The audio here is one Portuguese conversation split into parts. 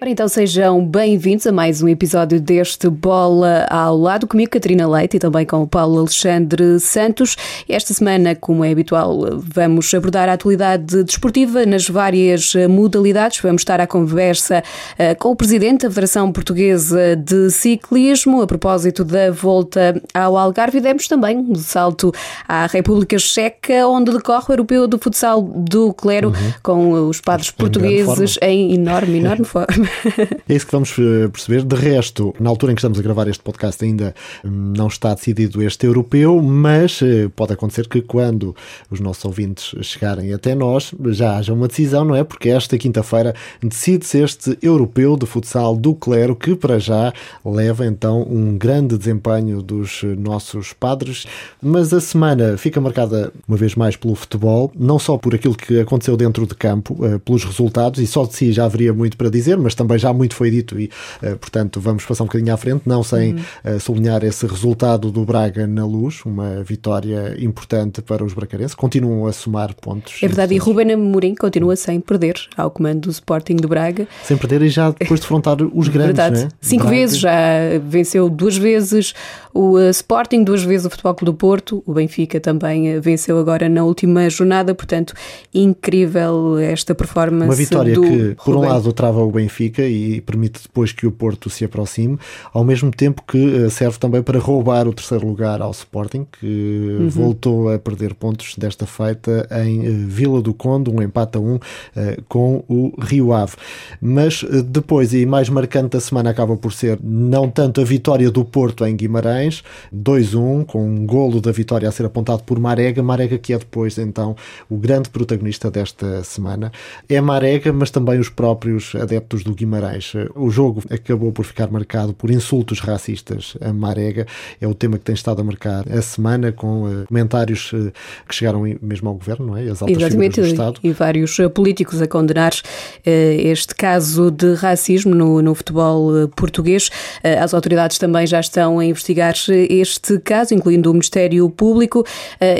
Ora, então sejam bem-vindos a mais um episódio deste Bola ao Lado, comigo Catarina Leite e também com o Paulo Alexandre Santos. Esta semana, como é habitual, vamos abordar a atualidade desportiva nas várias modalidades. Vamos estar à conversa uh, com o Presidente da Federação Portuguesa de Ciclismo a propósito da volta ao Algarve e demos também um salto à República Checa, onde decorre o Europeu do Futsal do Clero, uhum. com os padres portugueses em enorme, enorme forma. É isso que vamos eh, perceber. De resto, na altura em que estamos a gravar este podcast, ainda hum, não está decidido este europeu, mas eh, pode acontecer que quando os nossos ouvintes chegarem até nós, já haja uma decisão, não é? Porque esta quinta-feira decide-se este europeu de futsal do Clero, que para já leva então um grande desempenho dos nossos padres. Mas a semana fica marcada uma vez mais pelo futebol, não só por aquilo que aconteceu dentro de campo, eh, pelos resultados, e só de si já haveria muito para dizer, mas também já muito foi dito e, eh, portanto, vamos passar um bocadinho à frente, não sem uhum. sublinhar esse resultado do Braga na luz, uma vitória importante para os bracarenses. Continuam a somar pontos. É verdade, e Ruben Amorim continua sem perder ao comando do Sporting do Braga. Sem perder e já depois de defrontar os grandes, verdade. Né? Cinco Braga. vezes, já venceu duas vezes o eh, Sporting, duas vezes o Futebol Clube do Porto, o Benfica também venceu agora na última jornada, portanto, incrível esta performance. Uma vitória que, por Ruben. um lado, trava o Benfica Benfica e permite depois que o Porto se aproxime, ao mesmo tempo que eh, serve também para roubar o terceiro lugar ao Sporting, que uhum. voltou a perder pontos desta feita em eh, Vila do Conde, um empate a um eh, com o Rio Ave. Mas depois, e mais marcante da semana, acaba por ser não tanto a vitória do Porto em Guimarães, 2-1, com um golo da vitória a ser apontado por Marega, Marega que é depois então o grande protagonista desta semana. É Marega, mas também os próprios adeptos do Guimarães. O jogo acabou por ficar marcado por insultos racistas a Marega. É o tema que tem estado a marcar a semana, com uh, comentários uh, que chegaram mesmo ao governo, não é? As altas Exatamente, do Estado. E vários uh, políticos a condenar este caso de racismo no, no futebol português. As autoridades também já estão a investigar este caso, incluindo o Ministério Público,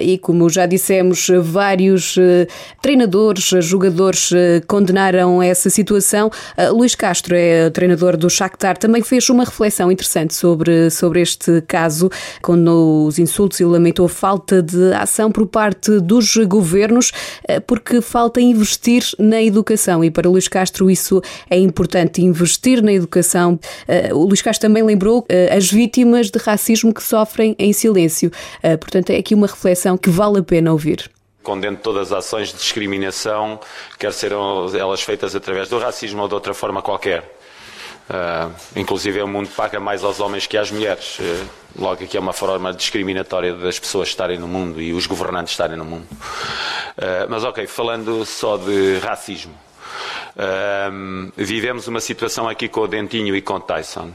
e como já dissemos, vários treinadores, jogadores condenaram essa situação. Luís Castro é treinador do Shakhtar, também fez uma reflexão interessante sobre, sobre este caso, quando os insultos e lamentou a falta de ação por parte dos governos, eh, porque falta investir na educação e para Luís Castro isso é importante, investir na educação. Eh, o Luís Castro também lembrou eh, as vítimas de racismo que sofrem em silêncio. Portanto, é aqui uma reflexão que vale a pena ouvir condeno todas as ações de discriminação, quer sejam elas feitas através do racismo ou de outra forma qualquer. Uh, inclusive o mundo paga mais aos homens que às mulheres. Uh, logo aqui é uma forma discriminatória das pessoas estarem no mundo e os governantes estarem no mundo. Uh, mas ok, falando só de racismo. vivemos uma situação aqui com o Dentinho e com o Tyson.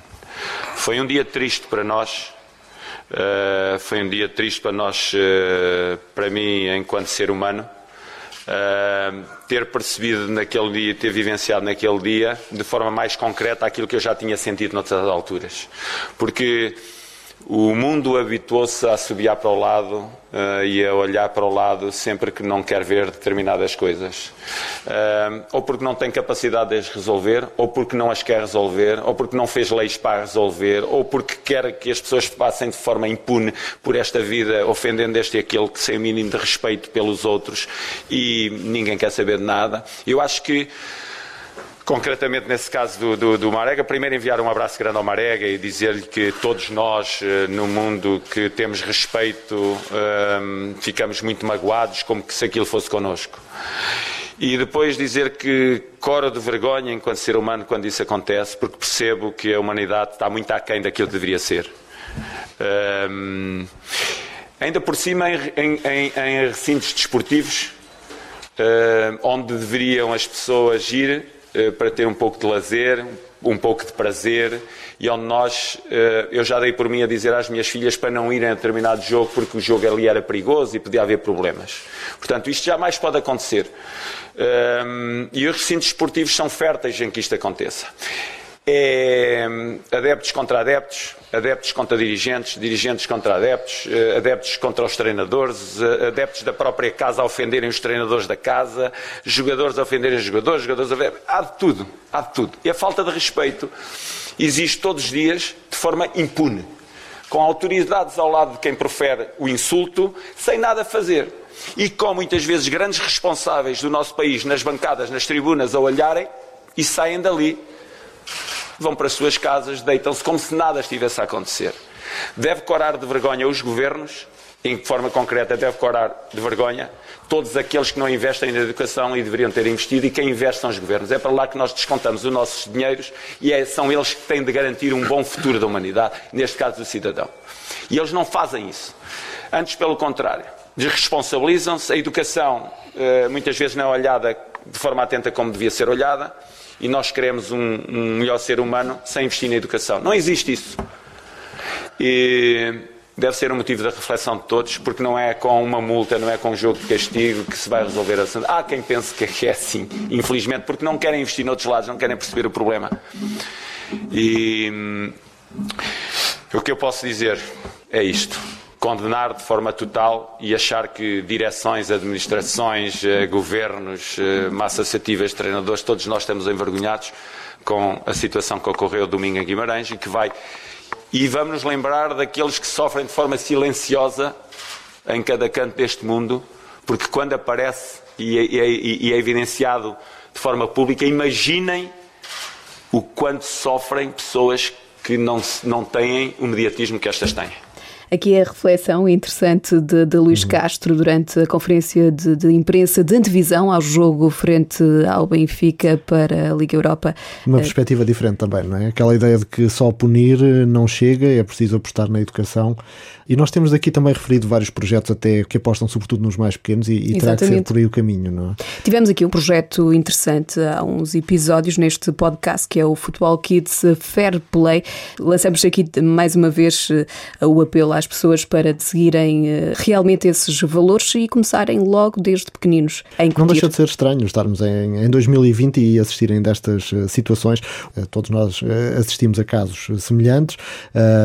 Foi um dia triste para nós, Uh, foi um dia triste para nós, uh, para mim, enquanto ser humano, uh, ter percebido naquele dia, ter vivenciado naquele dia, de forma mais concreta, aquilo que eu já tinha sentido noutras alturas. Porque o mundo habituou-se a subiar para o lado uh, e a olhar para o lado sempre que não quer ver determinadas coisas. Uh, ou porque não tem capacidade de as resolver, ou porque não as quer resolver, ou porque não fez leis para resolver, ou porque quer que as pessoas passem de forma impune por esta vida, ofendendo este e aquele que sem o mínimo de respeito pelos outros e ninguém quer saber de nada. Eu acho que concretamente nesse caso do, do, do, Marega, primeiro enviar um abraço grande ao Marega e dizer-lhe que todos nós eh, no mundo que temos respeito um, ehm, ficamos muito magoados como que se aquilo fosse connosco. E depois dizer que coro de vergonha enquanto ser humano quando isso acontece, porque percebo que a humanidade está muito aquém daquilo que deveria ser. Um, ehm, ainda por cima, em, em, em recintos desportivos, uh, onde deveriam as pessoas ir para ter um pouco de lazer, um pouco de prazer e onde nós, eh, eu já dei por mim a dizer às minhas filhas para não irem a determinado jogo porque o jogo ali era perigoso e podia haver problemas. Portanto, isto jamais pode acontecer. Eh, e os recintos esportivos são férteis em que isto aconteça. É adeptos contra adeptos, adeptos contra dirigentes, dirigentes contra adeptos, eh, adeptos contra os treinadores, eh, adeptos da própria casa a ofenderem os treinadores da casa, jogadores a ofenderem os jogadores, jogadores a... Há de tudo, há de tudo. E a falta de respeito existe todos os dias de forma impune, com autoridades ao lado de quem profere o insulto, sem nada fazer. E com muitas vezes grandes responsáveis do nosso país nas bancadas, nas tribunas a olharem e saem dali vão para as suas casas, deitam-se como se nada estivesse a acontecer. Deve corar de vergonha os governos, em forma concreta deve corar de vergonha todos aqueles que não investem na educação e deveriam ter investido e quem investe são os governos. É para lá que nós descontamos os nossos dinheiros e é, são eles que têm de garantir um bom futuro da humanidade, neste caso do cidadão. E eles não fazem isso. Antes, pelo contrário, desresponsabilizam-se, a educação eh, muitas vezes não é olhada de forma atenta como devia ser olhada e nós queremos um, um melhor ser humano sem investir na educação. Não existe isso. E deve ser um motivo de reflexão de todos, porque não é com uma multa, não é com um jogo de castigo que se vai resolver a assunto. Há quem pense que é assim, infelizmente, porque não querem investir noutros lados, não querem perceber o problema. E hum, o que eu posso dizer é isto condenar de forma total e achar que direções, administrações, eh, governos, eh, massas associativas, treinadores, todos nós estamos envergonhados com a situação que ocorreu domingo em Guimarães e que vai. E vamos nos lembrar daqueles que sofrem de forma silenciosa em cada canto deste mundo, porque quando aparece e é, e é evidenciado de forma pública, imaginem o quanto sofrem pessoas que não, não têm o mediatismo que estas têm. Aqui é a reflexão interessante de, de Luís uhum. Castro durante a conferência de, de, imprensa de antevisão ao jogo frente ao Benfica para a Liga Europa. Uma perspectiva diferente também, não é? Aquela ideia de que só punir não chega, é preciso apostar na educação. E nós temos aqui também referido vários projetos até que apostam sobretudo nos mais pequenos e, e terá que ser por aí o caminho, não é? Tivemos aqui um projeto interessante há uns episódios neste podcast que é o Futebol Kids Fair Play. Lançamos aqui mais uma vez eh, o apelo às pessoas para seguirem eh, realmente esses valores e começarem logo desde pequeninos a incutir. Não deixa de ser estranho estarmos em, em 2020 e assistirem destas eh, situações. Todos nós assistimos a casos semelhantes.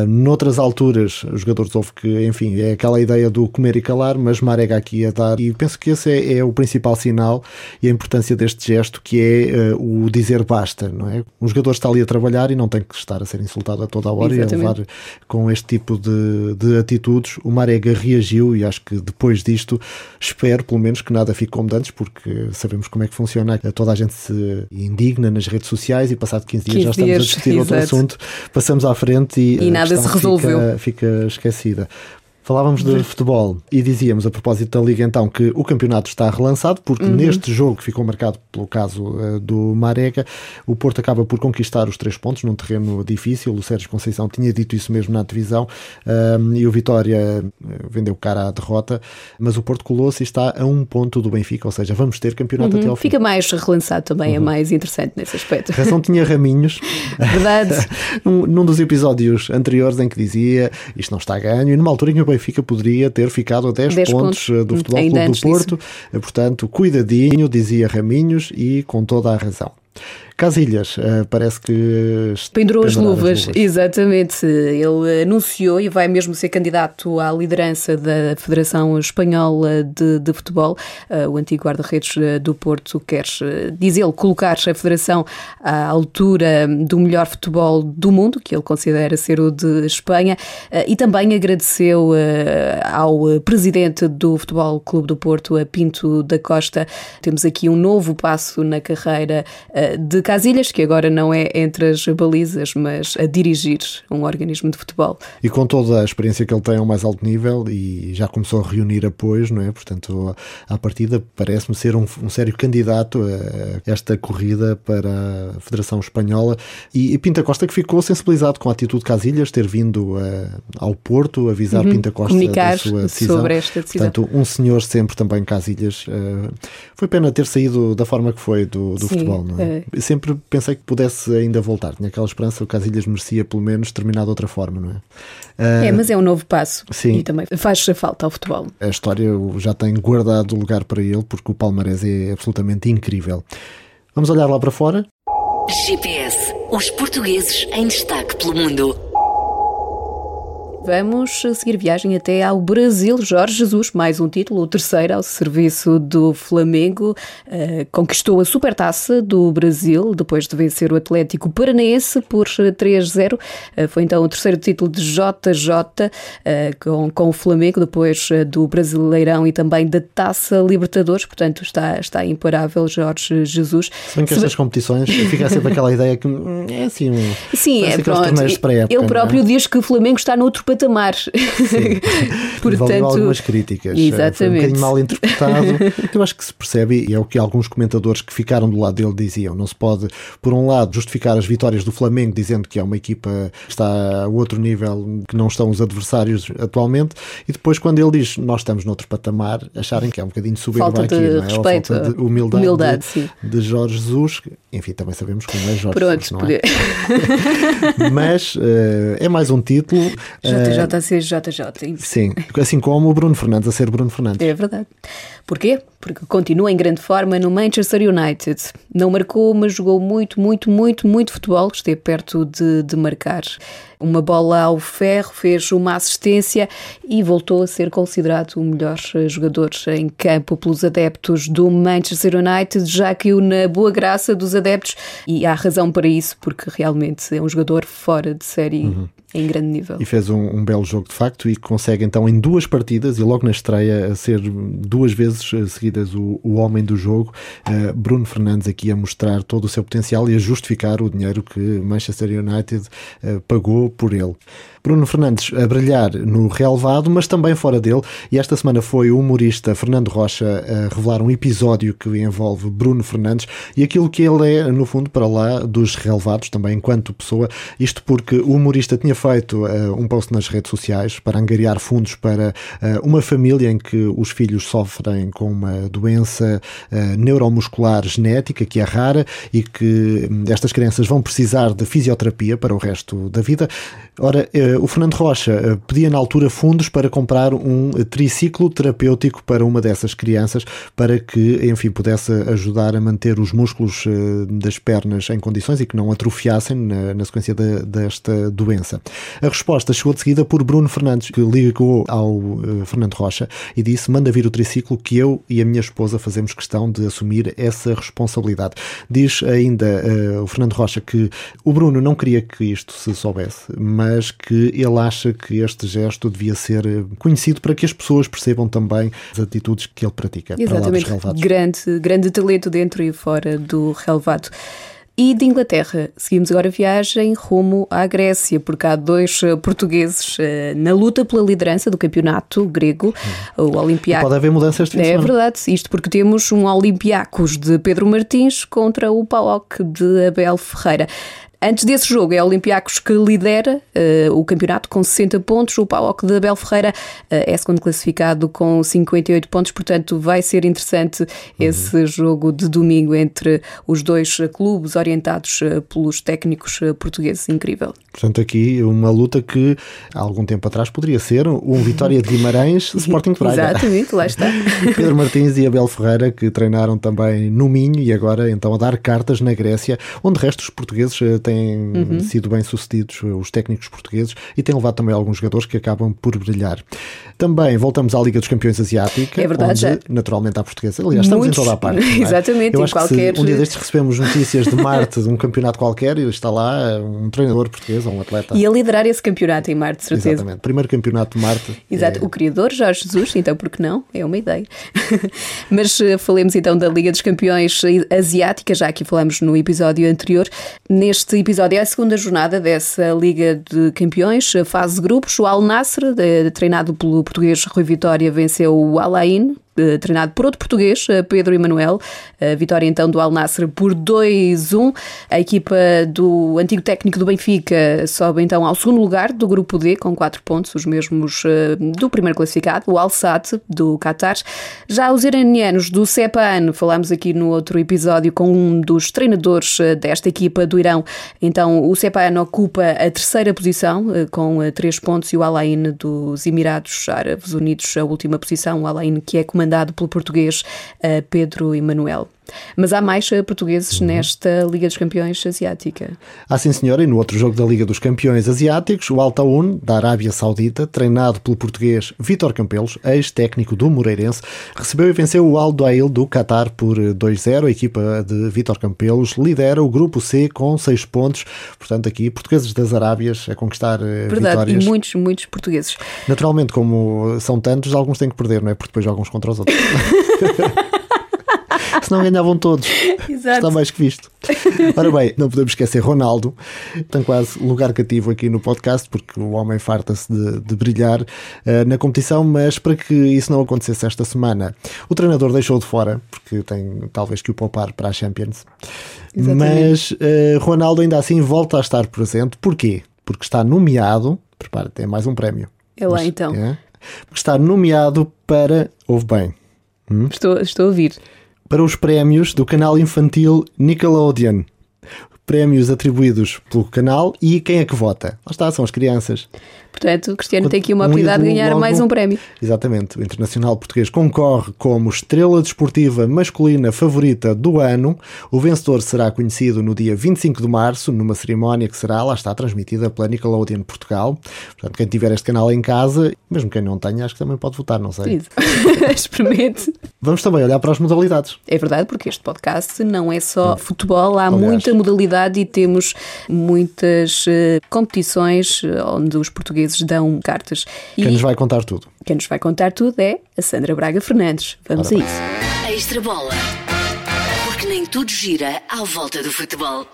Noutras alturas, os jogadores houve que, enfim, é aquela ideia do comer e calar, mas Marega aqui a dar, e penso que esse é, é o principal sinal e a importância deste gesto, que é uh, o dizer basta, não é? Um jogador está ali a trabalhar e não tem que estar a ser insultado a toda a hora Exatamente. e a levar com este tipo de, de atitudes. O Marega reagiu e acho que depois disto, espero pelo menos que nada fique como antes, porque sabemos como é que funciona. Toda a gente se indigna nas redes sociais e passado 15 dias 15 já estamos dias, a discutir outro assunto, passamos à frente e, e nada se resolveu. Fica, fica esquecida. Falávamos de futebol e dizíamos a propósito da Liga então que o campeonato está relançado porque uhum. neste jogo que ficou marcado pelo caso uh, do Marega, o Porto acaba por conquistar os três pontos num terreno difícil. O Sérgio Conceição tinha dito isso mesmo na divisão uh, e o Vitória uh, vendeu cara à derrota, mas o Porto colou-se e está a um ponto do Benfica, ou seja, vamos ter campeonato uhum. até ao fim. Fica mais relançado também, é uhum. é mais interessante nesse aspecto. A razão tinha Raminhos. Verdade. num, num, dos episódios anteriores em que dizia isto não está a ganho e numa altura em que o Benfica poderia ter ficado a 10, 10 pontos, pontos, do Futebol Clube do Porto. Disso. Portanto, cuidadinho, dizia Raminhos, e com toda a razão. Casilhas, uh, parece que. Pendurou as luvas. as luvas, exatamente. Ele anunciou e vai mesmo ser candidato à liderança da Federação Espanhola de, de Futebol. Uh, o antigo guarda-redes eh, do Porto quer, diz ele, colocar a Federação à altura do melhor futebol do mundo, que ele considera ser o de Espanha, uh, e também agradeceu ao presidente do Futebol Clube do Porto, a Pinto da Costa. Temos aqui um novo passo na carreira de Casilhas, que agora não é entre as balizas, mas a dirigir um organismo de futebol. E com toda a experiência que ele tem ao mais alto nível e já começou a reunir apoios, não é? Portanto, à partida parece-me ser um, um, sério candidato a esta corrida para a Federação Espanhola. E, e Pinta Costa que ficou sensibilizado com a atitude de Casilhas, ter vindo a, ao Porto avisar uhum. Pinta Costa da sua decisão. sobre esta decisão. Portanto, um senhor sempre também Casilhas. Uh, foi pena ter saído da forma que foi do, do Sim, futebol, não é? é. Sempre sempre pensei que pudesse ainda voltar. Tinha aquela esperança, o Casilhas merecia pelo menos terminar de outra forma, não é? Uh, é, mas é um novo passo sim. e também faz falta ao futebol. A história já tem guardado lugar para ele porque o Palmarés é absolutamente incrível. Vamos olhar lá para fora? GPS. Os portugueses em destaque pelo mundo. Vamos seguir viagem até ao Brasil. Jorge Jesus, mais um título, o terceiro ao serviço do Flamengo. Uh, conquistou a supertaça do Brasil depois de vencer o Atlético Paranaense por 3-0. Uh, eh, foi então o terceiro título de JJ uh, eh, com, com o Flamengo, depois do Brasileirão e também da Taça Libertadores. Portanto, está, está imparável Jorge Jesus. Se bem que estas competições fica sempre aquela ideia que hum, é assim. Sim, é pronto. Ele próprio é? diz que o Flamengo está noutro patamar patamar. Portanto, algumas críticas. Exatamente. Foi um bocadinho mal interpretado. Eu acho que se percebe, e é o que alguns comentadores que ficaram do lado dele diziam. Não se pode, por um lado, justificar as vitórias do Flamengo dizendo que é uma equipa que está a outro nível que não estão os adversários atualmente, e depois, quando ele diz nós estamos noutro patamar, acharem que é um bocadinho soberba falta aqui, não é? Respeito, falta de humildade, humildade de, de, Jorge Jesus. Enfim, também sabemos como é Jorge Pronto, Jesus, não é? Mas uh, é mais um título. JJ JJ. Sim, assim como o Bruno Fernandes a ser Bruno Fernandes. É verdade. Porquê? Porque continua em grande forma no Manchester United. Não marcou, mas jogou muito, muito, muito, muito futebol. Esteve perto de, de marcar. Uma bola ao ferro, fez uma assistência e voltou a ser considerado o melhor jogador em campo pelos adeptos do Manchester United. Já caiu na boa graça dos adeptos e há razão para isso, porque realmente é um jogador fora de série. Uhum em grande nível. E fez um, um, belo jogo de facto e consegue então em duas partidas e logo na estreia ser duas vezes eh, seguidas o, o homem do jogo. Uh, Bruno Fernandes aqui a mostrar todo o seu potencial e a justificar o dinheiro que Manchester United uh, pagou por ele. Bruno Fernandes a brilhar no relevado, mas também fora dele. E esta semana foi o humorista Fernando Rocha a revelar um episódio que envolve Bruno Fernandes e aquilo que ele é, no fundo, para lá dos relevados, também enquanto pessoa. Isto porque o humorista tinha feito uh, um post nas redes sociais para angariar fundos para uh, uma família em que os filhos sofrem com uma doença uh, neuromuscular genética que é rara e que um, estas crianças vão precisar de fisioterapia para o resto da vida. Ora, o Fernando Rocha pedia na altura fundos para comprar um triciclo terapêutico para uma dessas crianças para que, enfim, pudesse ajudar a manter os músculos das pernas em condições e que não atrofiassem na, na sequência de, desta doença. A resposta chegou de seguida por Bruno Fernandes, que ligou ao uh, Fernando Rocha e disse: manda vir o triciclo que eu e a minha esposa fazemos questão de assumir essa responsabilidade. Diz ainda uh, o Fernando Rocha que o Bruno não queria que isto se soubesse, mas que ele acha que este gesto devia ser eh, conhecido para que as pessoas percebam também as atitudes que ele pratica. Exatamente. Grande, grande talento dentro e fora do relevado. E de Inglaterra, seguimos agora a viagem rumo à Grécia, porque há dois eh, portugueses eh, na luta pela liderança do campeonato grego, o Olympiacos. Pode haver mudanças de É verdade, isto porque temos um Olympiacos de Pedro Martins contra o PAOK de Abel Ferreira. Antes desse jogo, é o Olympiacos que lidera uh, o campeonato com 60 pontos. O PAOK de Abel Ferreira uh, é segundo classificado com 58 pontos. Portanto, vai ser interessante uhum. esse jogo de domingo entre os dois clubes orientados pelos técnicos portugueses. Incrível. Portanto, aqui uma luta que há algum tempo atrás poderia ser um Vitória de Guimarães, Sporting Braga. Exatamente, lá está. Pedro Martins e Abel Ferreira que treinaram também no Minho e agora então a dar cartas na Grécia, onde restos os portugueses têm uhum. sido bem sucedidos, os técnicos portugueses, e têm levado também alguns jogadores que acabam por brilhar. Também voltamos à Liga dos Campeões Asiática, é verdade, onde naturalmente há portuguesa. Aliás, estamos Muitos, em toda a parte. É? Exatamente, Eu em acho qualquer. Que se um dia destes recebemos notícias de Marte, de um campeonato qualquer, e está lá um treinador português ou um atleta. E a liderar esse campeonato em Marte, certeza. Exatamente. Primeiro campeonato de Marte. Exato. É... O criador, Jorge Jesus, então por que não? É uma ideia. Mas uh, falemos então da Liga dos Campeões Asiática, já que falamos no episódio anterior. Neste episódio é a segunda jornada dessa Liga de Campeões, fase de grupos. O Al Nasser, treinado pelo português Rui Vitória, venceu o Al Ain treinado por outro português, eh, Pedro Emanuel. A vitória então do Al Nasser por 2-1. A equipa do antigo técnico do Benfica sobe então ao segundo lugar do grupo D com 4 pontos, os mesmos eh, do primeiro classificado, o Al Sadd do Qatar. Já os iranianos do CEPAN, falámos aqui no outro episódio com um dos treinadores desta equipa do Irão. Então o CEPAN ocupa a terceira posição com 3 pontos e o Al Ain dos Emirados Árabes Unidos a última posição, o Al Ain que é comandado comandado pelo português uh, Pedro Emanuel. Mas há mais eh, portugueses uhum. nesta Liga dos Campeões Asiática. Ah, sim, senhora. E no outro jogo da Liga dos Campeões Asiáticos, o Altaun, da Arábia Saudita, treinado pelo português Vítor Campelos, ex-técnico do Moreirense, recebeu e venceu o Al Duail do Qatar por 2-0. A equipa de Vítor Campelos lidera o grupo C com 6 pontos. Portanto, aqui, portugueses das Arábias a conquistar eh, Verdade, vitórias. e muitos, muitos portugueses. Naturalmente, como são tantos, alguns têm que perder, não é? Porque depois jogam uns contra os outros. Senão ganhavam todos. Exato. Está mais que visto. Ora bem, não podemos esquecer Ronaldo. Tem quase lugar cativo aqui no podcast, porque o homem farta-se de, de, brilhar uh, na competição, mas para que isso não acontecesse esta semana, o treinador deixou de fora, porque tem talvez que o poupar para a Champions. Exatamente. Mas uh, Ronaldo ainda assim volta a estar presente. Porquê? Porque está nomeado, prepara-te, é mais um prémio. É lá então. É, porque está nomeado para. Ouve bem. Hum? Estou, estou a ouvir para os prémios do canal infantil Nickelodeon. Prémios atribuídos pelo canal e quem é que vota? Lá está, são as crianças. Portanto, o Cristiano tem aqui uma oportunidade de ganhar logo, mais um prémio. Exatamente. O Internacional Português concorre como estrela desportiva masculina favorita do ano. O vencedor será conhecido no dia 25 de março, numa cerimónia que será, lá está, transmitida pela Nickelodeon Portugal. Portanto, quem tiver este canal em casa, mesmo quem não tenha, acho que também pode votar, não sei. Experimente. Vamos também olhar para as modalidades. É verdade, porque este podcast não é só futebol, há Aliás. muita modalidade e temos muitas uh, competições onde os portugueses vezes dão cartas. E quem nos vai contar tudo? Quem nos vai contar tudo é a Sandra Braga Fernandes. Vamos Ora a isso. Extra bola. Porque nem tudo gira à volta do futebol.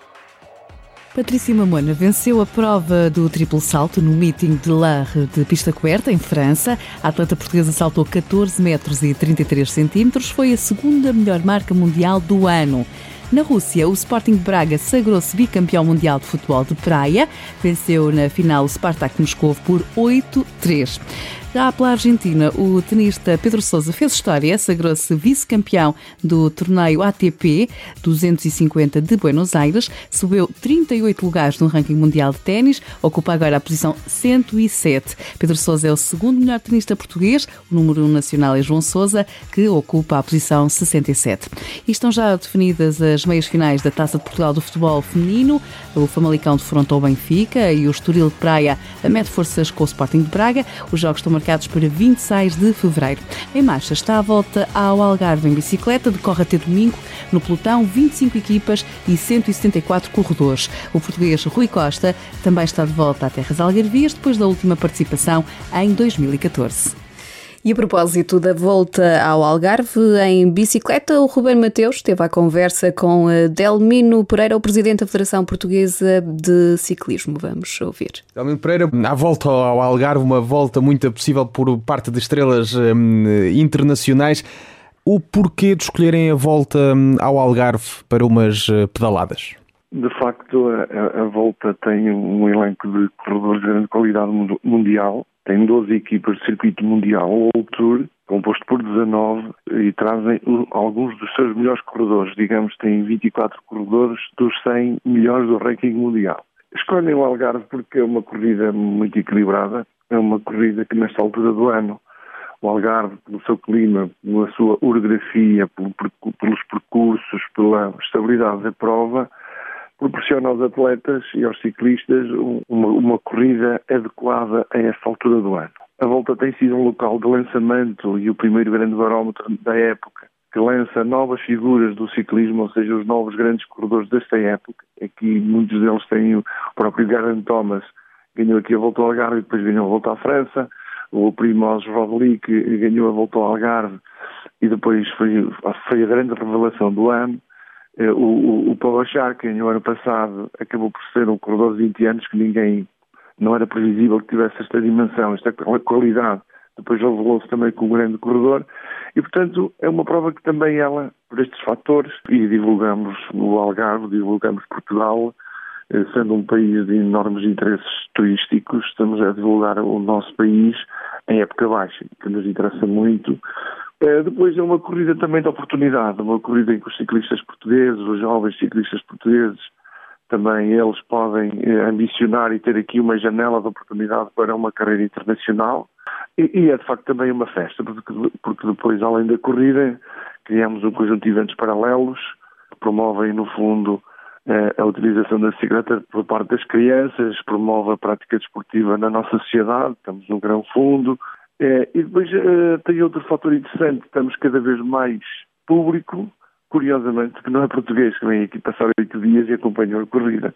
Patrícia Mamona venceu a prova do triplo salto no meeting de Larre de pista coberta, em França. A atleta portuguesa saltou 14 metros e 33 centímetros. Foi a segunda melhor marca mundial do ano. Na Rússia, o Sporting de Braga sagrou-se bicampeão mundial de futebol de praia. Venceu na final o Spartak Moscovo por 8-3. Já pela Argentina, o tenista Pedro Sousa fez história, sagrou-se vice-campeão do torneio ATP 250 de Buenos Aires, subiu 38 lugares no ranking mundial de ténis, ocupa agora a posição 107. Pedro Sousa é o segundo melhor tenista português, o número 1 nacional é João Sousa, que ocupa a posição 67. E estão já definidas as meias finais da Taça de Portugal do futebol feminino. O Famalicão defrontou o Benfica e o Estoril de Praia mete forças com o Sporting de Braga. Os jogos estão marcados para 26 de fevereiro. Em marcha está a volta ao Algarve em bicicleta, decorre até domingo. No pelotão, 25 equipas e 174 corredores. O português Rui Costa também está de volta a Terras Algarvias depois da última participação em 2014. E a propósito da volta ao Algarve em bicicleta, o Ruben Mateus teve a conversa com eh, Delmino Pereira, o presidente da Federação Portuguesa de Ciclismo. Vamos ouvir. Delmino Pereira, à volta ao Algarve, uma volta muito possível por parte de estrelas hum, internacionais. O porquê de escolherem a volta hum, ao Algarve para umas eh, pedaladas? De facto, a, a, volta tem um elenco de corredores de grande qualidade mundial tem 12 equipas de circuito mundial, o World Tour, composto por 19, e trazem alguns dos seus melhores corredores. Digamos, tem 24 corredores dos 100 melhores do ranking mundial. Escolhem o Algarve porque é uma corrida muito equilibrada, é uma corrida que nesta altura do ano o Algarve, pelo seu clima, pela sua orografia, pelos percursos, pela estabilidade da prova, proporciona aos atletas e aos ciclistas uma, uma, corrida adequada a esta altura do ano. A volta tem sido um local de lançamento e o primeiro grande barómetro da época, que lança novas figuras do ciclismo, ou seja, os novos grandes corredores desta época. Aqui muitos deles têm o próprio Garen Thomas, ganhou aqui a volta ao Algarve e depois ganhou a volta à França. O Primoz Roglic ganhou a volta ao Algarve e depois foi, foi a grande revelação do ano. Eh, o, o, o no ano passado acabou por ser um corredor de 20 anos que ninguém, não era previsível que tivesse esta dimensão, esta qualidade. Depois revelou-se também como um grande corredor e, portanto, é uma prova que também ela, por estes fatores, e divulgamos o Algarve, divulgamos Portugal, eh, sendo um país de enormes interesses turísticos, estamos a divulgar o nosso país em época baixa, que nos interessa muito, depois é uma corrida também de oportunidade, uma corrida em que os ciclistas portugueses, os jovens ciclistas portugueses, também eles podem eh, ambicionar e ter aqui uma janela de oportunidade para uma carreira internacional. E, é de facto também uma festa, porque, depois, além da corrida, criamos um conjunto de eventos paralelos que promovem, no fundo, eh, a utilização da bicicleta por parte das crianças, promove a prática desportiva na nossa sociedade, estamos num grão fundo. Eh, e depois eh, tem outro fator interessante, estamos cada vez mais público, curiosamente, que não é português, que vem aqui passar oito dias e acompanhou a corrida.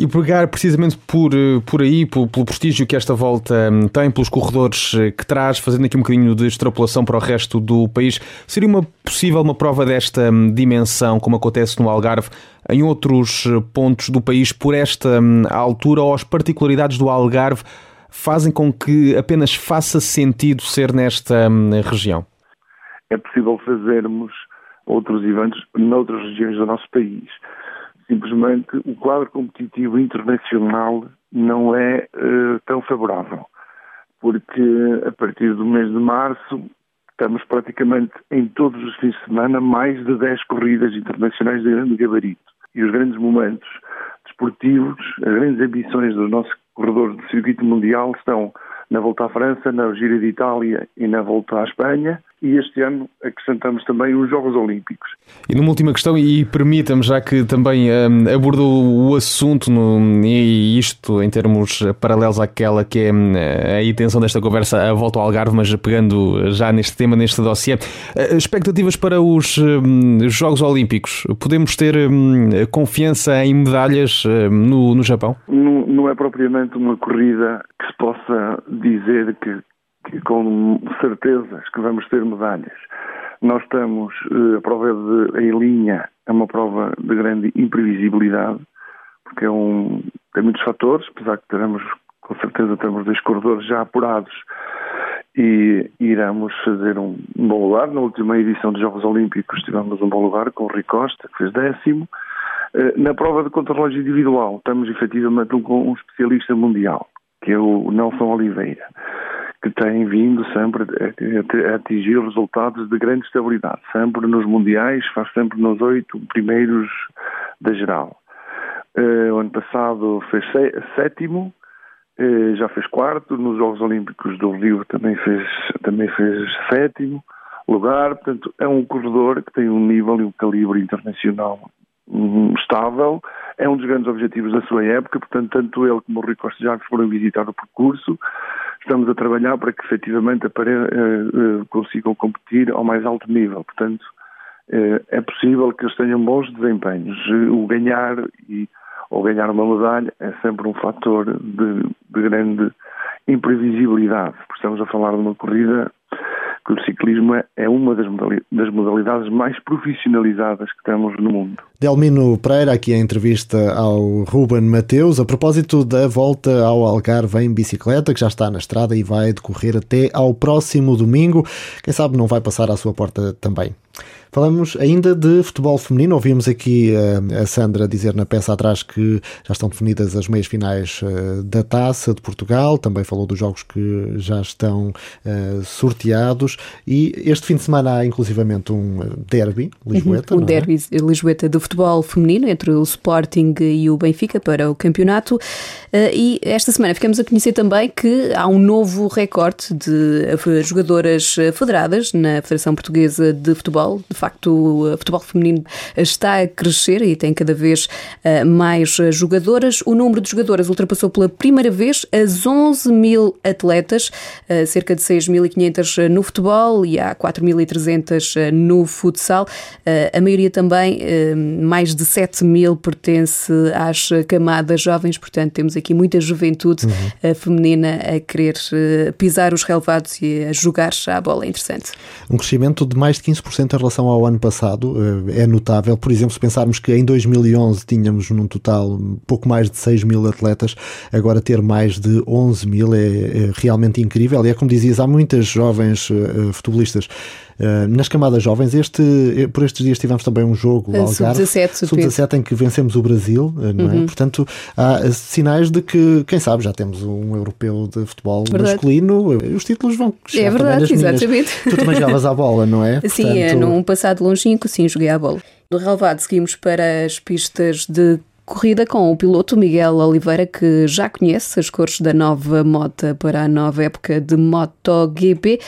E pegar precisamente por, eh, por aí, pelo, prestígio que esta volta hum, tem, pelos corredores eh, que traz, fazendo aqui um bocadinho de extrapolação para o resto do país, seria uma possível uma prova desta hum, dimensão, como acontece no Algarve, em outros pontos do país, por esta hum, altura ou as particularidades do Algarve fazem com que apenas faça sentido ser nesta região? É possível fazermos outros eventos noutras regiões do nosso país simplesmente o quadro competitivo internacional não é uh, tão favorável, porque a partir do mês de março estamos praticamente em todos os fins de semana mais de 10 corridas internacionais de grande gabarito. E os grandes momentos desportivos, as grandes ambições dos nossos corredores de circuito mundial estão na Volta à França, na Gira de Itália e na Volta à Espanha, e este ano acrescentamos também os Jogos Olímpicos. E numa última questão, e permita-me, já que também um, abordou o assunto, no, e isto em termos paralelos àquela que é hum, a intenção desta conversa, a volta ao Algarve, mas pegando já neste tema, neste dossiê, eh, expectativas para os um, Jogos Olímpicos, podemos ter um, confiança em medalhas hum, no, no Japão? Não, não é propriamente uma corrida que se possa dizer que que com certezas que vamos ter medalhas. Nós estamos, eh, a prova de, em linha é uma prova de grande imprevisibilidade, porque é um, tem muitos fatores, apesar que teremos, com certeza temos dois corredores já apurados e iremos fazer um, bom lugar. Na última edição dos Jogos Olímpicos tivemos um bom lugar com o Rui Costa, que fez décimo. Eh, na prova de contrarrelógio individual estamos efetivamente com um especialista mundial, que é o Nelson Oliveira que tem vindo sempre a atingir resultados de grande estabilidade, sempre nos mundiais, faz sempre nos oito primeiros da geral. Uh, o ano passado fez sétimo, uh, já fez quarto, nos Jogos Olímpicos do Rio também fez, também fez sétimo lugar, portanto é um corredor que tem um nível e um calibre internacional um, estável, é um dos grandes objetivos da sua época, portanto tanto ele como o Rui Costa já foram visitar o percurso, estamos a trabalhar para que efetivamente uh, uh, consigam competir ao mais alto nível. Portanto, uh, é possível que eles tenham bons desempenhos. O ganhar e, ou ganhar uma medalha é sempre um fator de, de grande imprevisibilidade. Estamos a falar de uma corrida que o ciclismo é uma das modalidades mais profissionalizadas que temos no mundo. Delmino Pereira, aqui a entrevista ao Ruben Mateus, a propósito da volta ao Algarve em bicicleta, que já está na estrada e vai decorrer até ao próximo domingo. Quem sabe não vai passar à sua porta também. Falamos ainda de futebol feminino. Ouvimos aqui uh, a Sandra dizer na peça atrás que já estão definidas as meias finais uh, da Taça de Portugal. Também falou dos jogos que já estão uh, sorteados. E este fim de semana há inclusivamente um derby, Lisboeta. Uhum, um é? derby é? Lisboeta de futebol feminino entre o Sporting e o Benfica para o campeonato. E esta semana ficamos a conhecer também que há um novo recorde de jogadoras federadas na Federação Portuguesa de Futebol, de facto o futebol feminino está a crescer e tem cada vez eh, mais jogadoras. O número de jogadoras ultrapassou pela primeira vez as 11 mil atletas, eh, cerca de 6.500 no futebol e há 4.300 no futsal. Eh, a maioria também, mais de 7 mil, pertence às camadas jovens, portanto temos aqui muita juventude uhum. feminina a querer pisar os relevados e a jogar à bola. É interessante. Um crescimento de mais de 15% em relação ao ano passado eh, é notável. Por exemplo, se pensarmos que em 2011 tínhamos num total pouco mais de 6 mil atletas, agora ter mais de 11 mil é, é realmente incrível. E é como dizias, há muitas jovens futebolistas nas camadas jovens, este, por estes dias tivemos também um jogo ao Algarve, sub-17 em que vencemos o Brasil, não é? Uhum. Portanto, há sinais de que, quem sabe, já temos um europeu de futebol verdade. masculino, os títulos vão chegar É verdade, exatamente. Tu também jogavas à bola, não é? Sim, Portanto... num passado longínquo, sim, joguei à bola. Do relevado seguimos para as pistas de corrida com o piloto Miguel Oliveira, que já conhece as cores da nova moto para a nova época de MotoGP.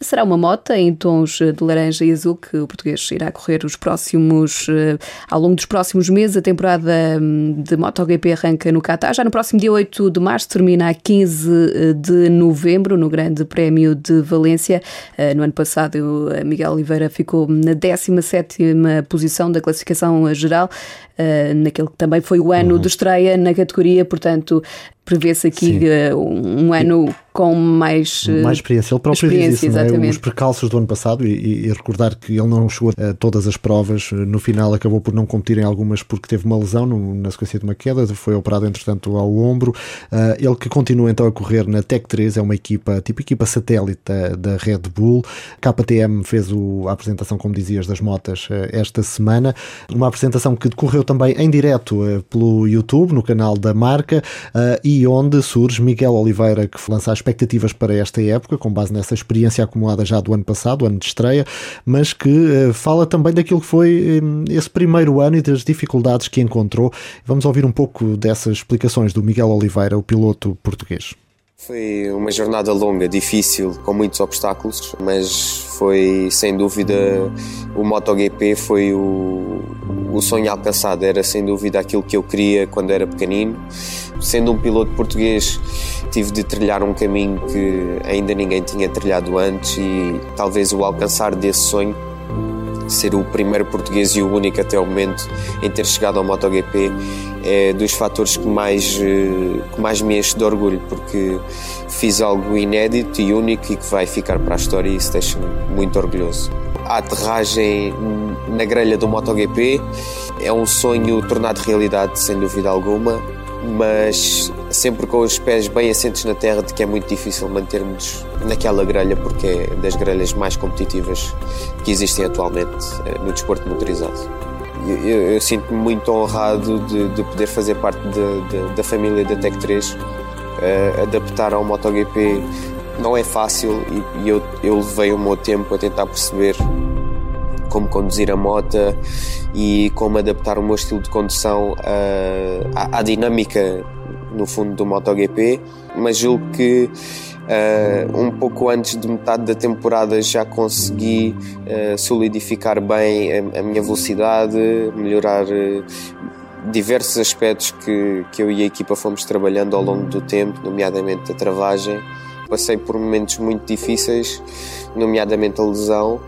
Será uma moto em tons de laranja e azul que o português irá correr os próximos, eh, ao longo dos próximos meses. A temporada hum, de MotoGP arranca no Qatar. Já no próximo dia 8 de março termina a 15 eh, de novembro no Grande Prémio de Valência. Eh, no ano passado, Miguel Oliveira ficou na 17ª posição da classificação geral, naquele que também foi o ano uhum. de estreia na categoria, portanto, prevê-se aqui um ano com mais, eh, mais experiência. Ele próprio diz isso, é? os percalços do ano passado e, e, recordar que ele não chegou a todas as provas, no final acabou por não competir em algumas porque teve uma lesão no, na sequência de uma queda, foi operado entretanto ao ombro. Uh, ele que continua então a correr na Tech 3, é uma equipa, tipo equipa satélite da, da Red Bull. KTM fez o, a apresentação, como dizias, das motas uh, esta semana, uma apresentação que decorreu também em direto uh, pelo YouTube, no canal da marca, e onde surge Miguel Oliveira, que lança as expectativas para esta época, com base nessa experiência acumulada já do ano passado, ano de estreia, mas que uh, fala também daquilo que foi um, esse primeiro ano e das dificuldades que encontrou. Vamos ouvir um pouco dessas explicações do Miguel Oliveira, o piloto português. Foi uma jornada longa, difícil, com muitos obstáculos, mas foi sem dúvida o MotoGP foi o, o sonho alcançado, era sem dúvida aquilo que eu queria quando era pequenino. Sendo um piloto português, tive de trilhar um caminho que ainda ninguém tinha trilhado antes e talvez o alcançar desse sonho ser o primeiro português e o único até o momento em ter chegado ao MotoGP é dos fatores que mais, eh, que mais me enche de orgulho, porque fiz algo inédito e único e que vai ficar para a história e isso deixa-me muito orgulhoso. A aterragem na grelha do MotoGP é um sonho tornado realidade, sem dúvida alguma, mas sempre com os pés bem assentes na terra, de que é muito difícil mantermos naquela grelha, porque é das grelhas mais competitivas que existem atualmente eh, no desporto motorizado. Eu, eu sinto-me muito honrado de, de, poder fazer parte de, de, da família da Tech 3. Uh, eh, adaptar ao MotoGP não é fácil e, e eu, eu levei o meu tempo a tentar perceber como conduzir a moto e como adaptar o meu estilo de condução uh, à, à, dinâmica, no fundo, do MotoGP. Mas julgo que uh, um pouco antes de metade da temporada já consegui uh, solidificar bem a, a, minha velocidade, melhorar diversos aspectos que, que eu e a equipa fomos trabalhando ao longo do tempo, nomeadamente a travagem. Passei por momentos muito difíceis, nomeadamente a lesão,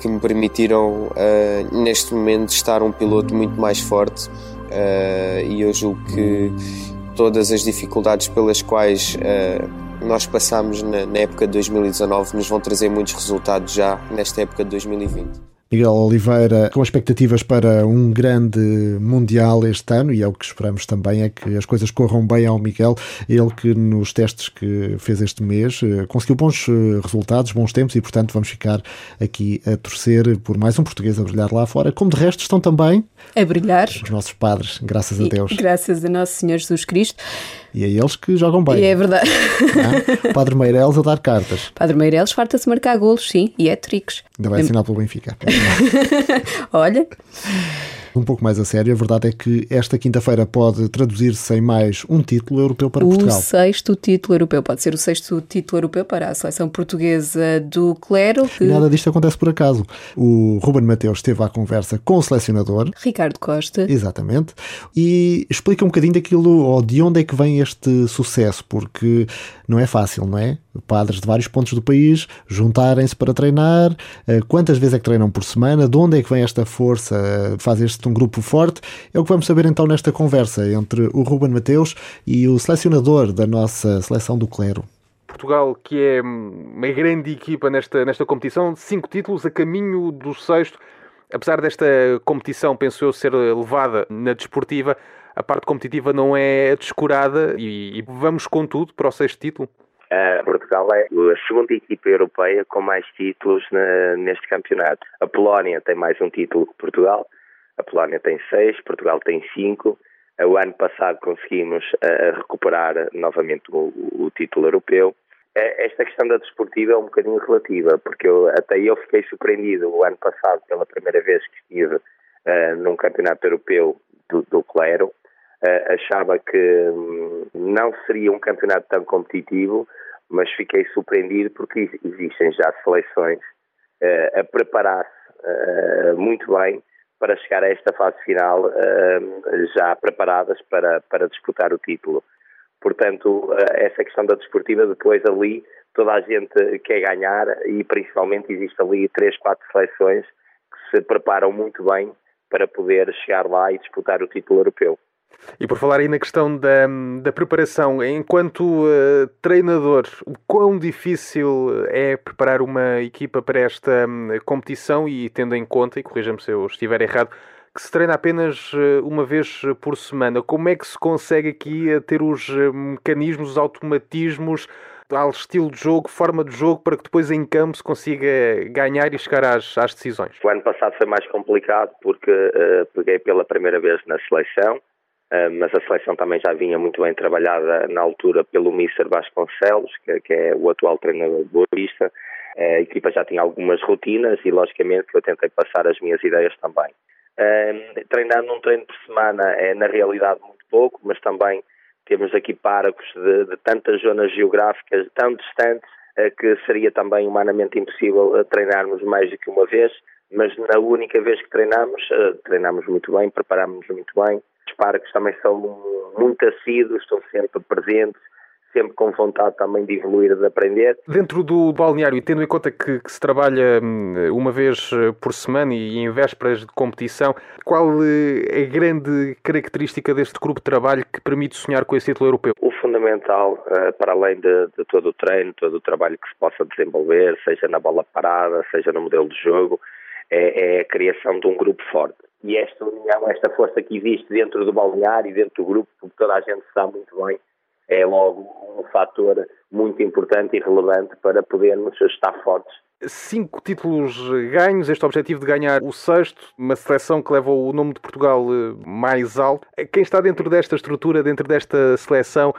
que me permitiram uh, neste momento estar um piloto muito mais forte uh, e eu julgo que todas as dificuldades pelas quais uh, nós passamos na, na época de 2019 nos vão trazer muitos resultados já nesta época de 2020. Miguel Oliveira, com expectativas para um grande Mundial este ano, e é o que esperamos também, é que as coisas corram bem ao Miguel. Ele que nos testes que fez este mês eh, conseguiu bons eh, resultados, bons tempos, e portanto vamos ficar aqui a torcer por mais um português a brilhar lá fora, como de resto estão também a brilhar os nossos padres, graças a Deus. Graças a Nosso Senhor Jesus Cristo. E é eles que jogam bem. E é verdade. Não? Padre Meireles a dar cartas. Padre Meireles farta-se marcar golos, sim, e é tricos. Ainda vai assinar pelo Benfica. Olha. Um pouco mais a sério, a verdade é que esta quinta-feira pode traduzir-se em mais um título europeu para o Portugal. O sexto título europeu, pode ser o sexto título europeu para a seleção portuguesa do Clero. Que... Nada disto acontece por acaso. O Ruben Mateus esteve à conversa com o selecionador. Ricardo Costa. Exatamente. E explica um bocadinho daquilo, ou de onde é que vem este sucesso, porque não é fácil, não é? Padres de vários pontos do país juntarem-se para treinar. Eh, quantas vezes é que treinam por semana? De onde é que vem esta força? Eh, faz este um grupo forte? É o que vamos saber então nesta conversa entre o Ruben Mateus e o selecionador da nossa seleção do Clero. Portugal, que é uma grande equipa nesta, nesta competição, cinco títulos a caminho do sexto. Apesar desta competição, penso eu, ser levada na desportiva, a parte competitiva não é descurada e, e vamos com tudo para o sexto título? Uh, Portugal é a segunda equipa europeia com mais títulos na, neste campeonato. A Polónia tem mais um título que Portugal. A Polónia tem seis, Portugal tem cinco. O ano passado conseguimos uh, recuperar novamente o, o, título europeu. Uh, esta questão da desportiva é um bocadinho relativa, porque eu, até eu fiquei surpreendido o ano passado, pela primeira vez que estive uh, num campeonato europeu do, do Clero, achava que hum, não seria um campeonato tão competitivo, mas fiquei surpreendido porque existem já seleções a preparar-se muito bem para chegar a esta fase final já preparadas para, para disputar o título. Portanto, essa questão da desportiva, depois ali toda a gente quer ganhar e principalmente existe ali três, quatro seleções que se preparam muito bem para poder chegar lá e disputar o título europeu. E por falar aí na questão da, da preparação, enquanto uh, treinador, o quão difícil é preparar uma equipa para esta um, competição e tendo em conta, e corrija-me se eu estiver errado, que se treina apenas uh, uma vez por semana, como é que se consegue aqui uh, ter os mecanismos, os automatismos, ao estilo de jogo, forma de jogo, para que depois em campo se consiga ganhar e chegar às, às decisões? O ano passado foi mais complicado porque peguei pela primeira vez na seleção, Uh, mas a seleção também já vinha muito bem trabalhada na altura pelo Mister Vasconcelos, que, que é o atual treinador de Boa Vista. Uh, a equipa já tinha algumas rotinas e, logicamente, eu tentei passar as minhas ideias também. Uh, treinar num treino por semana é, na realidade, muito pouco, mas também temos aqui páragos de, de tantas zonas geográficas tão distantes que seria também humanamente impossível treinarmos mais do que uma vez, mas na única vez que treinamos, treinamos muito bem, preparámos-nos muito bem, os parques também são muito assíduos, estão sempre presentes, sempre com vontade também de evoluir, de aprender. Dentro do balneário, e tendo em conta que, que, se trabalha hum, uma vez eh, por semana e em vésperas de competição, qual é a grande característica deste grupo de trabalho que permite sonhar com esse título europeu? O fundamental, eh, para além de, de todo o treino, todo o trabalho que se possa desenvolver, seja na bola parada, seja no modelo de jogo, é, é a criação de um grupo forte e esta união, esta força que existe dentro do balneário e dentro do grupo, porque toda a gente sabe muito bem, é logo um fator muito importante e relevante para podermos estar fortes. Cinco títulos ganhos, este objetivo de ganhar o sexto, uma seleção que leva o nome de Portugal eh, mais alto. Quem está dentro desta estrutura, dentro desta seleção,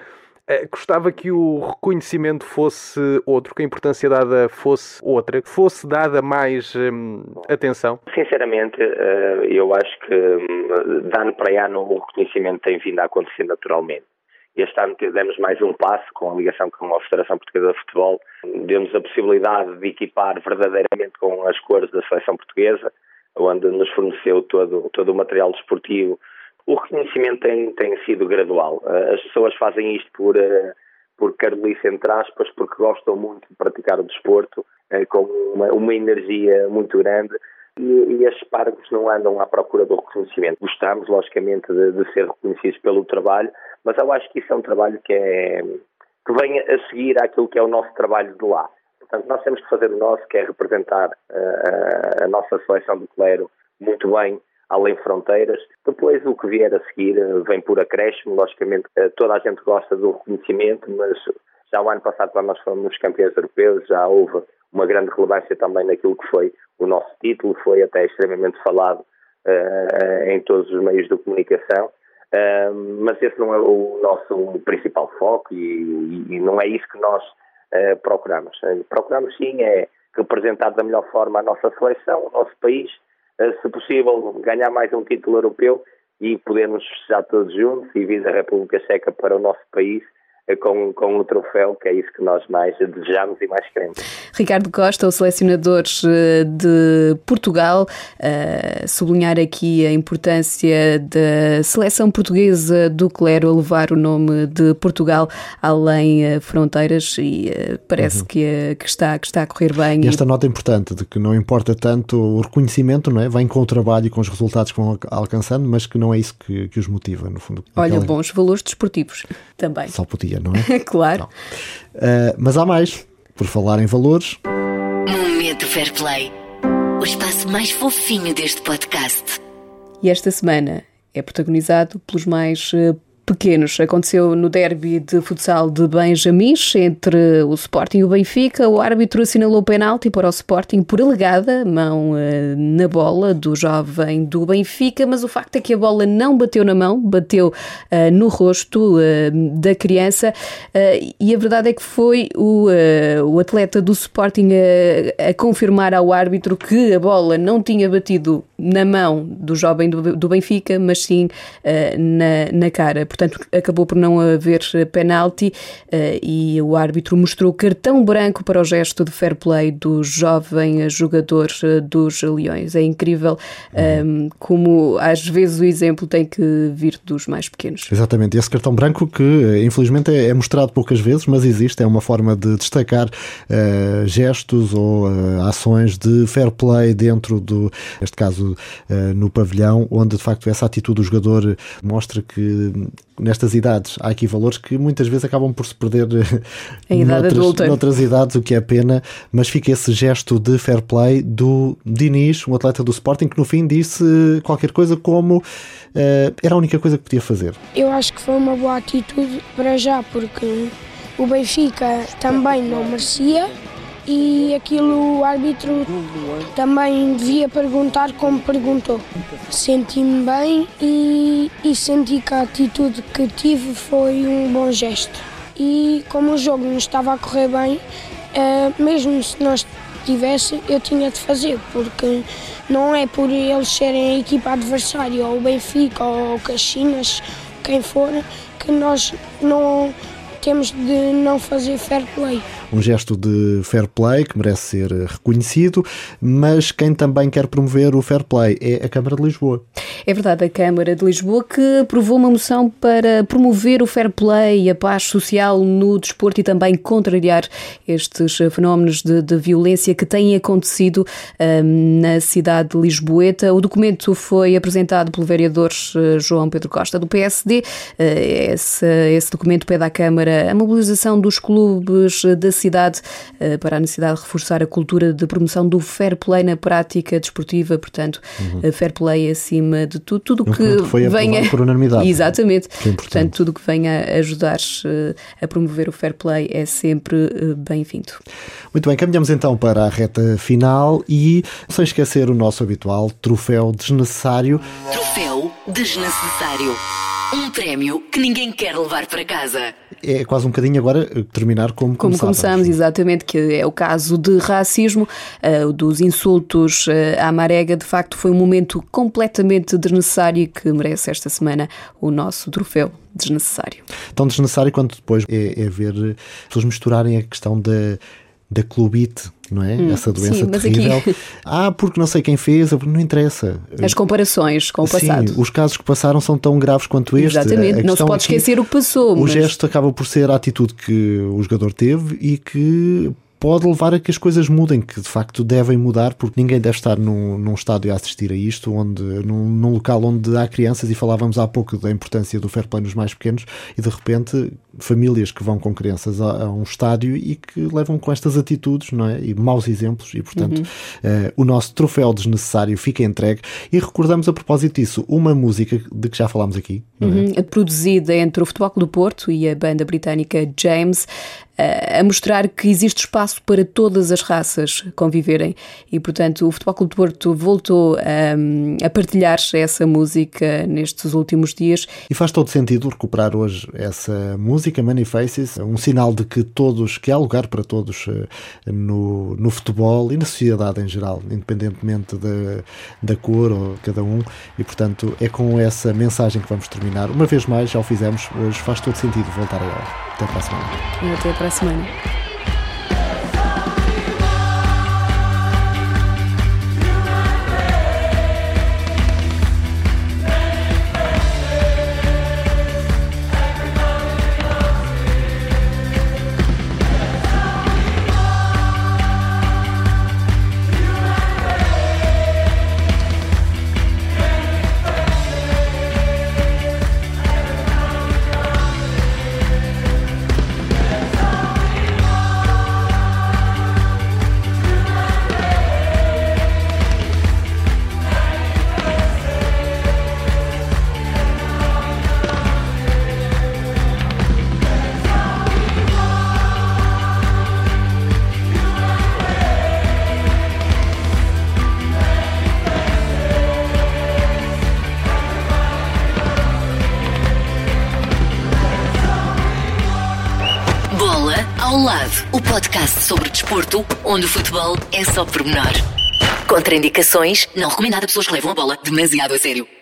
gostava que o reconhecimento fosse outro, que a importância dada fosse outra, que fosse dada mais hum, atenção? Sinceramente, eh, eu acho que hum, de ano para ano o reconhecimento tem vindo a acontecer naturalmente. Este ano demos mais um passo com a ligação com a Federação Portuguesa de Futebol. Demos a possibilidade de equipar verdadeiramente com as cores da seleção portuguesa, onde nos forneceu todo, todo o material desportivo o reconhecimento tem, tem sido gradual. Eh, as pessoas fazem isto por, eh, por carolice, entre aspas, porque gostam muito de praticar o desporto, eh, com uma, uma energia muito grande. E, e estes pargos não andam à procura do reconhecimento. Gostamos, logicamente, de, de, ser reconhecidos pelo trabalho, mas eu acho que isso é um trabalho que, é, que vem a seguir àquilo que é o nosso trabalho de lá. Portanto, nós temos que fazer o nosso, que é representar a nossa seleção do clero muito bem além fronteiras. Depois, o que vier a seguir eh, vem por acréscimo. Logicamente, eh, toda a gente gosta do reconhecimento, mas já o ano passado, quando nós fomos campeões europeus, já houve uma grande relevância também naquilo que foi o nosso título, foi até extremamente falado uh, em todos os meios de comunicação. Uh, mas esse não é o nosso principal foco e, e não é isso que nós uh, procuramos. Procuramos sim é representar da melhor forma a nossa seleção, o nosso país, se possível, ganhar mais um título europeu e podermos festejar todos juntos e vir da República Checa para o nosso país eh, com, com o troféu, que é isso que nós mais desejamos e mais queremos. Ricardo Costa, o selecionador eh, de Portugal, uh, sublinhar aqui a importância da seleção portuguesa do Clero a levar o nome de Portugal além fronteiras e parece uhum. que, que, está, que está a correr bem. E esta nota é importante de que não importa tanto o reconhecimento, não é? Vem com o trabalho e com os resultados que vão alcançando, mas que não é isso que, que os motiva, no fundo. Olha, bons valores desportivos também. Só podia não é? claro. Uh, mas há mais. Por falar em valores. Momento Fair Play. O espaço mais fofinho deste podcast. E esta semana é protagonizado pelos mais eh, pequenos. Aconteceu no derby de futsal de Benjamins entre o Sporting e o Benfica. O árbitro assinalou penalti para o Sporting por alegada mão uh, na bola do jovem do Benfica, mas o facto é que a bola não bateu na mão, bateu uh, no rosto uh, da criança e a verdade é que foi o, o atleta do Sporting a, a confirmar ao árbitro que a bola não tinha batido na mão do jovem do, do Benfica, mas sim uh, na, na cara. Portanto, acabou por não haver penalti uh, e o árbitro mostrou cartão branco para o gesto de fair play do jovem jogador dos Leões. É incrível um, como às vezes o exemplo tem que vir dos mais pequenos. Exatamente, esse cartão branco que infelizmente é, é mostrado poucas vezes, mas existe, é uma forma de destacar uh, gestos ou ações de fair play dentro do, neste caso, uh, no pavilhão, onde de facto essa atitude do jogador mostra que nestas idades há aqui valores que muitas vezes acabam por se perder em idade noutras, adulta. noutras idades, o que é pena, mas fica esse gesto de fair play do Diniz, um atleta do Sporting, que no fim disse qualquer coisa como uh, era a única coisa que podia fazer. Eu acho que foi uma boa atitude para já, porque o Benfica também não merecia e aquilo o árbitro também devia perguntar como perguntou. Senti-me bem e, e, senti que a atitude que tive foi um bom gesto. E como o jogo não estava a correr bem, uh, mesmo se nós tivesse, eu tinha de fazer, porque não é por eles serem a equipa adversária, ou o Benfica, ou o Caxinas, quem for, que nós não temos de não fazer fair play um gesto de fair play que merece ser reconhecido, mas quem também quer promover o fair play é a Câmara de Lisboa. É verdade, a Câmara de Lisboa que aprovou uma moção para promover o fair play e a paz social no desporto e também contrariar estes fenómenos de, de violência que têm acontecido um, na cidade de Lisboeta. O documento foi apresentado pelo vereador eh, João Pedro Costa do PSD. Eh, esse, esse documento pede à Câmara a mobilização dos clubes da cidade eh, para a necessidade de reforçar a cultura de promoção do fair play na prática desportiva, portanto, uhum. fair play acima de tudo, tudo um que foi venha por unanimidade. Exatamente. É portanto, tudo que venha a ajudar eh, a promover o fair play é sempre eh, bem-vindo. Muito bem, caminhamos então para a reta final e sem esquecer o nosso habitual troféu desnecessário. Troféu desnecessário. Um prémio que ninguém quer levar para casa. É quase um bocadinho agora eh, terminar como, como começamos. exatamente, que é o caso de racismo, uh, dos insultos uh, à marega. De facto, foi um momento completamente desnecessário e que merece esta semana o nosso troféu desnecessário. Tão desnecessário quanto depois é, é ver pessoas misturarem a questão da da clubite, não é? Hum, Essa doença sim, terrível. Aqui... Ah, porque não sei quem fez, não interessa. As comparações com o passado. Sim, os casos que passaram são tão graves quanto este. Exatamente, não se pode aqui, esquecer o que passou. O mas... gesto acaba por ser a atitude que o jogador teve e que pode levar a que as coisas mudem, que de facto devem mudar, porque ninguém deve estar num, num estádio a assistir a isto, onde, num, num, local onde há crianças, e falávamos há pouco da importância do fair play nos mais pequenos, e de repente famílias que vão com crianças a, a um estádio e que levam com estas atitudes, não é? E maus exemplos, e portanto uhum. uh, o nosso troféu desnecessário fica entregue. E recordamos a propósito disso uma música de que já falámos aqui, uhum. é? produzida entre o Futebol Clube do Porto e a banda britânica James, a mostrar que existe espaço para todas as raças conviverem e, portanto, o Futebol Clube de Porto voltou a, a partilhar essa música nestes últimos dias. E faz todo sentido recuperar hoje essa música, Many Faces, um sinal de que todos, que há lugar para todos eh, no, no futebol e na sociedade em geral, independentemente da, da cor ou cada um, e, portanto, é com essa mensagem que vamos terminar. Uma vez mais, já o fizemos, hoje faz todo sentido voltar a ela. Até para a semana. Até para a semana. Desporto, onde o futebol é só pormenor. Contraindicações, não recomendado a pessoas que levam a bola demasiado a sério.